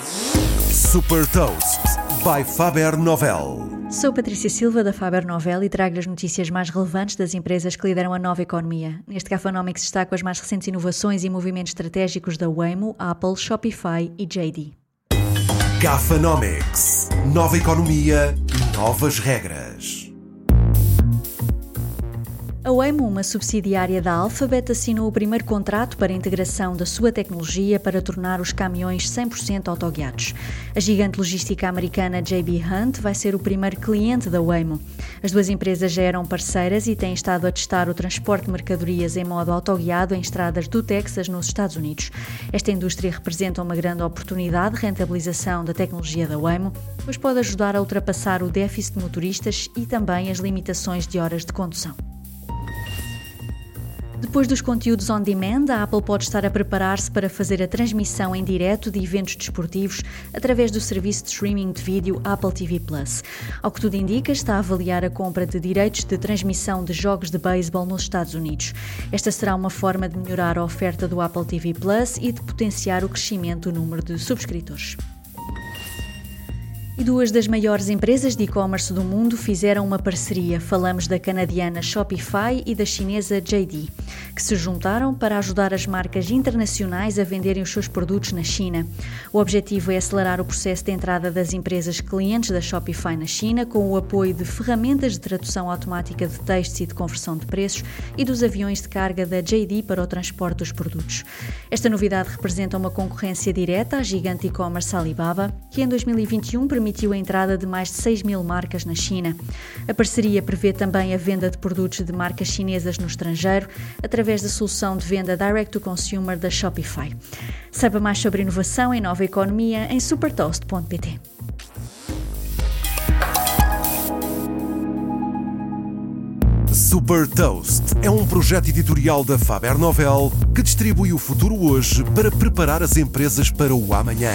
Super Toast by Faber Novel. Sou Patrícia Silva da Faber Novel e trago as notícias mais relevantes das empresas que lideram a nova economia. Neste Gafanomics destaco as mais recentes inovações e movimentos estratégicos da Waymo, Apple, Shopify e JD. Gafanomics. Nova economia, novas regras. A Waymo, uma subsidiária da Alphabet, assinou o primeiro contrato para a integração da sua tecnologia para tornar os caminhões 100% autoguiados. A gigante logística americana JB Hunt vai ser o primeiro cliente da Waymo. As duas empresas já eram parceiras e têm estado a testar o transporte de mercadorias em modo autoguiado em estradas do Texas, nos Estados Unidos. Esta indústria representa uma grande oportunidade de rentabilização da tecnologia da Waymo, pois pode ajudar a ultrapassar o déficit de motoristas e também as limitações de horas de condução. Depois dos conteúdos on demand, a Apple pode estar a preparar-se para fazer a transmissão em direto de eventos desportivos através do serviço de streaming de vídeo Apple TV Plus. Ao que tudo indica, está a avaliar a compra de direitos de transmissão de jogos de beisebol nos Estados Unidos. Esta será uma forma de melhorar a oferta do Apple TV Plus e de potenciar o crescimento do número de subscritores. E duas das maiores empresas de e-commerce do mundo fizeram uma parceria. Falamos da canadiana Shopify e da chinesa JD, que se juntaram para ajudar as marcas internacionais a venderem os seus produtos na China. O objetivo é acelerar o processo de entrada das empresas clientes da Shopify na China, com o apoio de ferramentas de tradução automática de textos e de conversão de preços e dos aviões de carga da JD para o transporte dos produtos. Esta novidade representa uma concorrência direta à gigante e-commerce Alibaba, que em 2021 permitiu permitiu a entrada de mais de 6 mil marcas na China. A parceria prevê também a venda de produtos de marcas chinesas no estrangeiro através da solução de venda direct to consumer da Shopify. Saiba mais sobre inovação em nova economia em supertoast.pt. Super Toast é um projeto editorial da Faber Novel que distribui o futuro hoje para preparar as empresas para o amanhã.